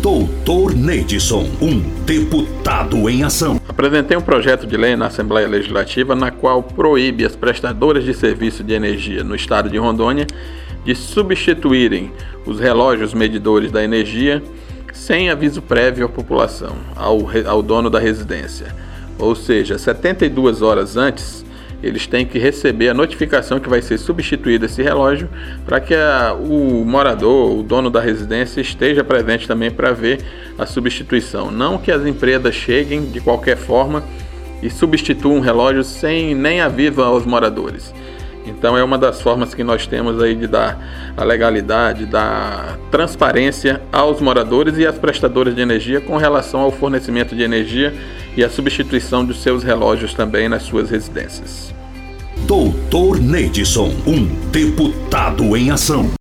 Doutor Neidson, um deputado em ação. Apresentei um projeto de lei na Assembleia Legislativa na qual proíbe as prestadoras de serviço de energia no estado de Rondônia de substituírem os relógios medidores da energia sem aviso prévio à população, ao, ao dono da residência. Ou seja, 72 horas antes eles têm que receber a notificação que vai ser substituído esse relógio para que a, o morador, o dono da residência, esteja presente também para ver a substituição. Não que as empresas cheguem de qualquer forma e substituam um relógio sem nem aviso aos moradores. Então é uma das formas que nós temos aí de dar a legalidade, dar transparência aos moradores e às prestadoras de energia com relação ao fornecimento de energia e a substituição dos seus relógios também nas suas residências. Doutor Neidson, um deputado em ação.